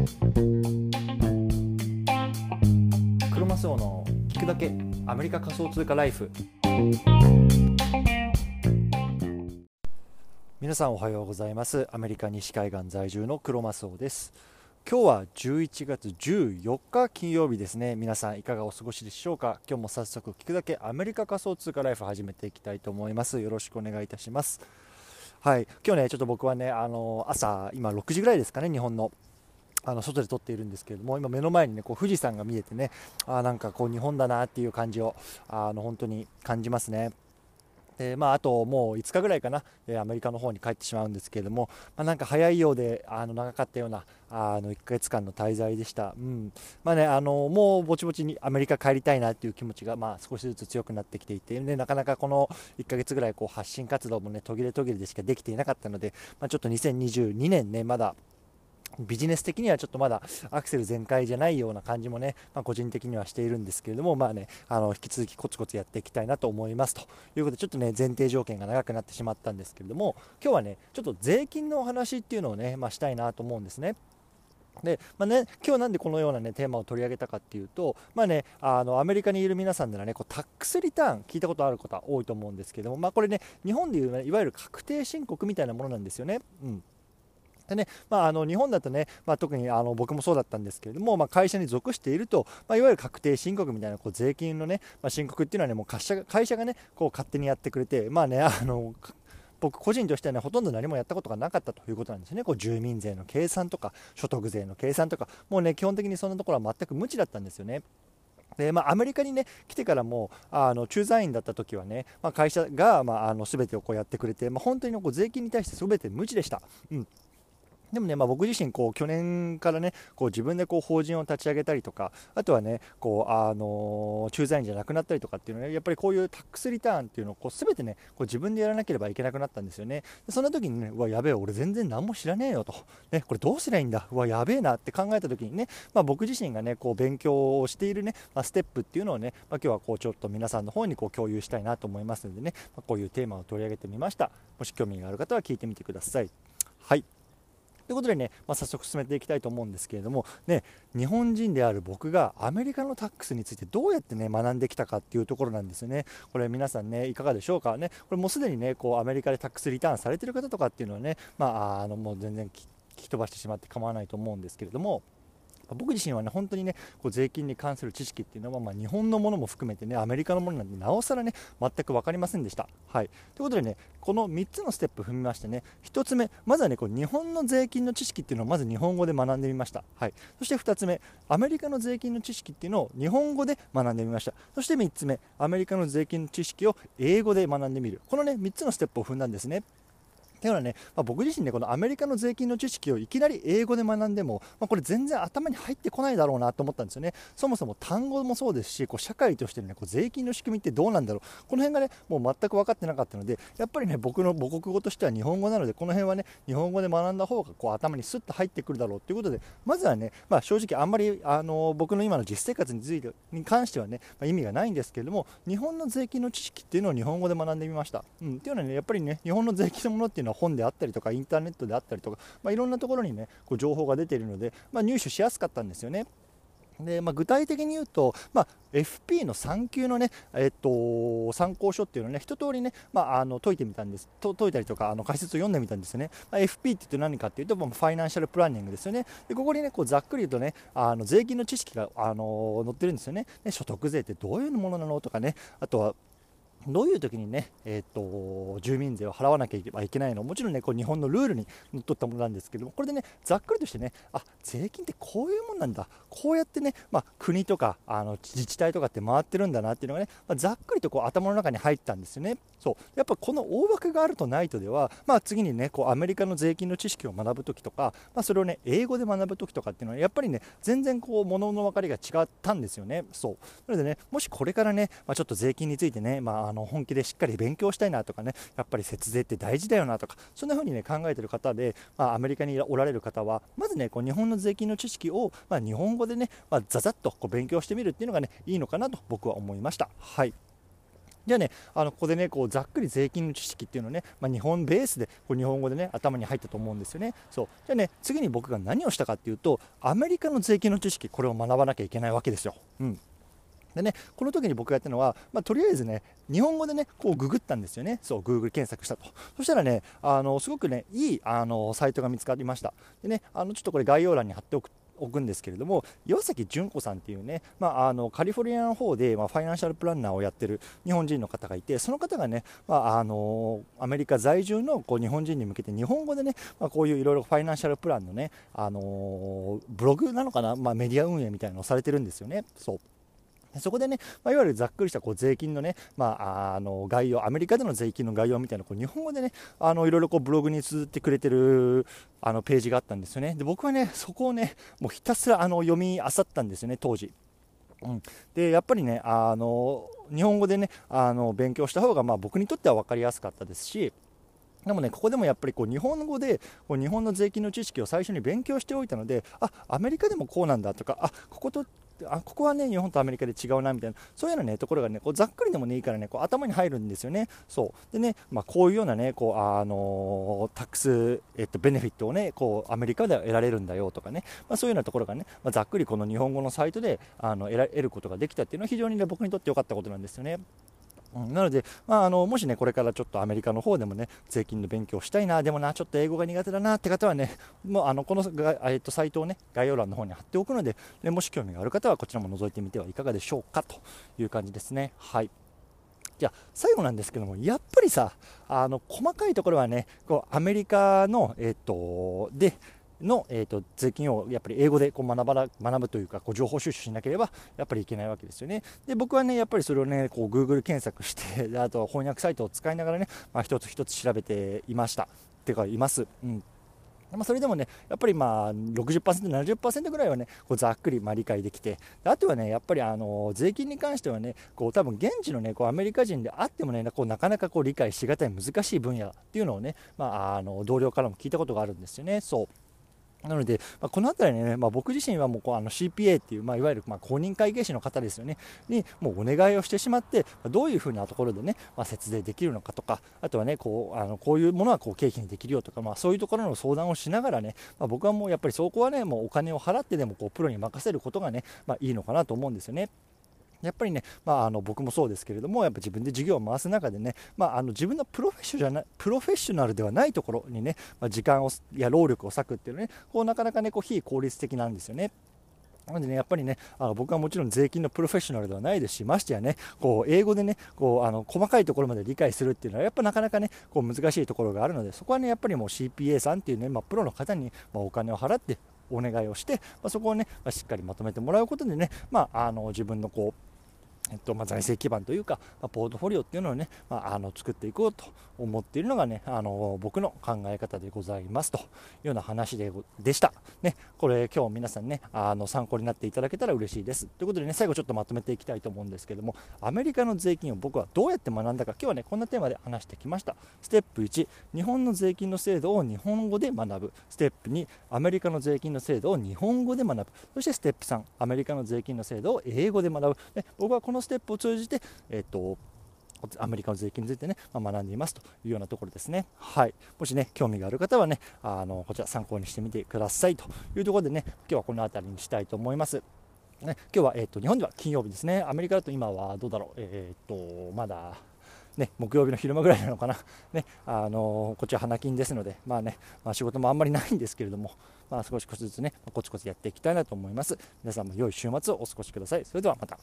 クロマスオの聞くだけアメリカ仮想通貨ライフ。皆さんおはようございます。アメリカ西海岸在住のクロマスオです。今日は11月14日金曜日ですね。皆さんいかがお過ごしでしょうか？今日も早速聞くだけアメリカ仮想通貨ライフ始めていきたいと思います。よろしくお願いいたします。はい。今日ねちょっと僕はねあの朝今6時ぐらいですかね日本の。あの外で撮っているんですけれども今目の前にねこう富士山が見えてねあなんかこう日本だなっていう感じをあの本当に感じますね。でまあ、あともう5日ぐらいかな、えアメリカの方に帰ってしまうんですけれども、まあ、なんか早いようであの長かったようなあの1ヶ月間の滞在でした、うんまあね、あのもうぼちぼちにアメリカ帰りたいなっていう気持ちが、まあ、少しずつ強くなってきていて、ね、なかなかこの1ヶ月ぐらいこう発信活動も、ね、途切れ途切れでしかできていなかったので、まあ、ちょっと2022年ねまだビジネス的にはちょっとまだアクセル全開じゃないような感じもね、まあ、個人的にはしているんですけれども、まあね、あの引き続きコツコツやっていきたいなと思いますということで、ちょっとね、前提条件が長くなってしまったんですけれども、今日はね、ちょっと税金のお話っていうのをね、まあ、したいなと思うんですね。でまあね、今日なんでこのような、ね、テーマを取り上げたかっていうと、まあね、あのアメリカにいる皆さんならねこうタックスリターン聞いたことある方多いと思うんですけども、まあ、これね日本でいう、ね、いわゆる確定申告みたいなものなんですよね。うんでねまあ、あの日本だとね、まあ、特にあの僕もそうだったんですけれども、まあ、会社に属していると、まあ、いわゆる確定申告みたいなこう税金のね、まあ、申告っていうのはねもう会社会社がねこう勝手にやってくれて、まあね、あの僕個人としてはねほとんど何もやったことがなかったということなんですねこう住民税の計算とか所得税の計算とかもうね基本的にそんなところは全く無知だったんですよね。でまあ、アメリカに、ね、来てからもあの駐在員だった時はね、まあ、会社が、まあ、あの全てをこうやってくれて、まあ、本当にこう税金に対して全て無知でした。うんでもね、まあ、僕自身こう去年からねこう自分でこう法人を立ち上げたりとかあとはねこうあの駐在員じゃなくなったりとかっていうのは、ね、やっぱりこういうタックスリターンっていうのをこう全てねこう自分でやらなければいけなくなったんですよね。でそんな時にねうわやべえ俺全然何も知らねえよと、ね、これどうすりゃいいんだ。うわやべえなって考えた時にね、まあ、僕自身がねこう勉強をしているね、まあ、ステップっていうのをね、まあ、今日はこうちょっと皆さんの方にこう共有したいなと思いますのでね、ま、こういうテーマを取り上げてみました。もし興味がある方は聞いてみてください。はい。ということでね、まあ、早速進めていきたいと思うんですけれども、ね、日本人である僕がアメリカのタックスについてどうやってね学んできたかっていうところなんですよね。これ皆さんねいかがでしょうか？ね。これもうすでにねこうアメリカでタックスリターンされてる方とかっていうのはね、まあ、あのもう全然聞き飛ばしてしまって構わないと思うんですけれども。僕自身はね本当にねこう税金に関する知識っていうのは、まあ、日本のものも含めてねアメリカのものなんでなおさらね全く分かりませんでした。はい、ということでねこの3つのステップ踏みましてね1つ目まずはねこう日本の税金の知識っていうのをまず日本語で学んでみました。はい、そして2つ目アメリカの税金の知識っていうのを日本語で学んでみました。そして3つ目アメリカの税金の知識を英語で学んでみるこのね3つのステップを踏んだんですね。というのはね、まあ、僕自身ね、このアメリカの税金の知識をいきなり英語で学んでも、まあ、これ全然頭に入ってこないだろうなと思ったんですよね。そもそも単語もそうですし、こう社会としての、ね、こう税金の仕組みってどうなんだろう。この辺がね、もう全く分かってなかったので、やっぱりね、僕の母国語としては日本語なので、この辺はね、日本語で学んだ方がこう頭にスッと入ってくるだろうということで、まずはね、まあ、正直あんまり、あの僕の今の実生活についてに関してはね、まあ、意味がないんですけれども、日本の税金の知識っていうのを日本語で学んでみました。うん、っていうのはね、やっぱりね、日本の税金のものっていうのは本であったりとか、インターネットであったりとか、まあ、いろんなところにねこう情報が出ているので、まあ、入手しやすかったんですよね。でまあ、具体的に言うと、まあ、FP の3級のね、えっと、参考書っていうのをね、一通りね、まあ、あの解いてみたんです、と解いたりとか、あの解説を読んでみたんですよね。まあ、FP って言って何かっていうと、まあ、ファイナンシャルプランニングですよね。でここにね、こうざっくり言うとね、あの税金の知識が、あの載ってるんですよねね。所得税ってどういうものなのとかね、あとはどういう時にね、えーと、住民税を払わなければいけないの？もちろんねこう日本のルールにのっとったものなんですけどもこれでねざっくりとしてねあ税金ってこういうもんなんだ。こうやってね、まあ、国とかあの自治体とかって回ってるんだなっていうのがね、まあ、ざっくりとこう頭の中に入ったんですよね。そう。やっぱこの大枠があるとないとでは、まあ、次にねこうアメリカの税金の知識を学ぶ時とか、まあ、それをね英語で学ぶ時とかっていうのはやっぱりね全然こう物の分かりが違ったんですよね。そう。なのでねもしこれからね、まあ、ちょっと税金についてね、まあ、あの本気でしっかり勉強したいなとかねやっぱり節税って大事だよなとかそんな風にね考えてる方で、まあ、アメリカにおられる方はまずねこう日本の税金の知識を、まあ、日本語でね、まあ、ざざっとこう勉強してみるっていうのがねいいのかなと僕は思いました。はいじゃあね、あのここでね、こうざっくり税金の知識っていうのをね、まあ、日本ベースでこう日本語でね、頭に入ったと思うんですよね。そうじゃあね、次に僕が何をしたかっていうと、アメリカの税金の知識、これを学ばなきゃいけないわけですよ。うんでね、この時に僕がやったのは、まあ、とりあえずね、日本語でね、こうググったんですよね。そう、Google 検索したと。そしたらね、あのすごくね、いいあのサイトが見つかりました。でね、あのちょっとこれ概要欄に貼っておく置くんですけれども岩崎純子さんっていうね、まあ、あのカリフォルニアの方で、まあ、ファイナンシャルプランナーをやってる日本人の方がいてその方がね、まあ、あのアメリカ在住のこう日本人に向けて日本語でね、まあ、こういういろいろファイナンシャルプランのね、あのブログなのかな、まあ、メディア運営みたいなのをされてるんですよね。そうそこでね、まあ、いわゆるざっくりしたこう税金のね、まあ、あの概要、アメリカでの税金の概要みたいなこう日本語でね、あのいろいろこうブログに綴ってくれてるあのページがあったんですよね。で僕はね、そこをね、もうひたすらあの読み漁ったんですよね、当時。うん、でやっぱりねあの日本語でねあの勉強した方がまあ僕にとっては分かりやすかったですしでもね、ここでもやっぱりこう日本語でこう日本の税金の知識を最初に勉強しておいたので、あアメリカでもこうなんだとか、あこことあここはね日本とアメリカで違うなみたいなそういうような、ね、ところがねこうざっくりでもねいいからねこう頭に入るんですよね。そうでね、まあ、こういうようなねこうあのタックス、えっと、ベネフィットをねこうアメリカでは得られるんだよとかね、まあ、そういうようなところがね、まあ、ざっくりこの日本語のサイトであの得ら得ることができたっていうのは非常にね僕にとって良かったことなんですよね。うんなので、まあ、あのもしね、これからちょっとアメリカの方でもね、税金の勉強したいな、でもな、ちょっと英語が苦手だなって方はね、もうあのこの、えっと、サイトをね、概要欄の方に貼っておくので、ね、もし興味がある方はこちらも覗いてみてはいかがでしょうかという感じですね。はい。じゃあ最後なんですけども、やっぱりさ、あの細かいところはね、こうアメリカの、えっと、で、の、えーと、税金をやっぱり英語でこう学ば学ぶというかこう情報収集しなければやっぱりいけないわけですよね。で僕はねやっぱりそれをねこう Google 検索してあと翻訳サイトを使いながらね、まあ、一つ一つ調べていましたてかいます。うんまあ、それでもね、やっぱりまあ60%、70%ぐらいはね、こうざっくりま理解できて、あとはね、やっぱりあの税金に関してはね、こう多分現地のね、こうアメリカ人であってもね、こうなかなかこう理解しがたい難しい分野っていうのをね、まあ、あの同僚からも聞いたことがあるんですよね。そうなので、まあ、この辺りね、まあ、僕自身はもうこうあの CPA っていう、まあ、いわゆるま公認会計士の方ですよね、にもうお願いをしてしまって、どういうふうなところでね、まあ、節税できるのかとか、あとはね、こうあのこういうものはこう経費にできるよとか、まあ、そういうところの相談をしながらね、ま、僕はもうやっぱりそこはね、もうお金を払ってでもこうプロに任せることがね、ま、いいのかなと思うんですよね。やっぱりね、まあ、あの僕もそうですけれども、やっぱ自分で事業を回す中でね、まあ、あの自分のプロフェッショじゃなプロフェッショナルではないところにね、まあ、時間をや労力を割くっていうのはね、こうなかなかね、こう非効率的なんですよね。なのでね、やっぱりね、あの僕はもちろん税金のプロフェッショナルではないですし、ましてやね、こう英語でね、こうあの細かいところまで理解するっていうのは、やっぱなかなかね、こう難しいところがあるので、そこはね、やっぱりもう CPA さんっていうね、まあ、プロの方に、まお金を払ってお願いをして、まあ、そこをね、まあ、しっかりまとめてもらうことでね、まあ、あの自分のこう、えっとまあ、財政基盤というか、まあ、ポートフォリオっていうのをね、まあ、あの作っていこうと思っているのがね、あの僕の考え方でございますというような話ででした。ね、これ今日皆さんね、あの参考になっていただけたら嬉しいです。ということでね、最後ちょっとまとめていきたいと思うんですけども、アメリカの税金を僕はどうやって学んだか、今日はね、こんなテーマで話してきました。ステップ1、日本の税金の制度を日本語で学ぶ。ステップ2、アメリカの税金の制度を日本語で学ぶ。そしてステップ3、アメリカの税金の制度を英語で学ぶ。ね、僕はこののステップを通じて、えっとアメリカの税金についてね、まあ、学んでいますというようなところですね。はい。もしね、興味がある方はね、あのこちら参考にしてみてくださいというところでね、今日はこの辺りにしたいと思います。ね、今日は、えーと、日本では金曜日ですね。アメリカだと今はどうだろう、えっ、ー、と、まだ、ね、木曜日の昼間ぐらいなのかな、ね、あのこっちは花金ですので、まあねまあ、仕事もあんまりないんですけれども、まあ、少しずつね、コツコツやっていきたいなと思います。皆さんも良い週末をお過ごしください。それではまた。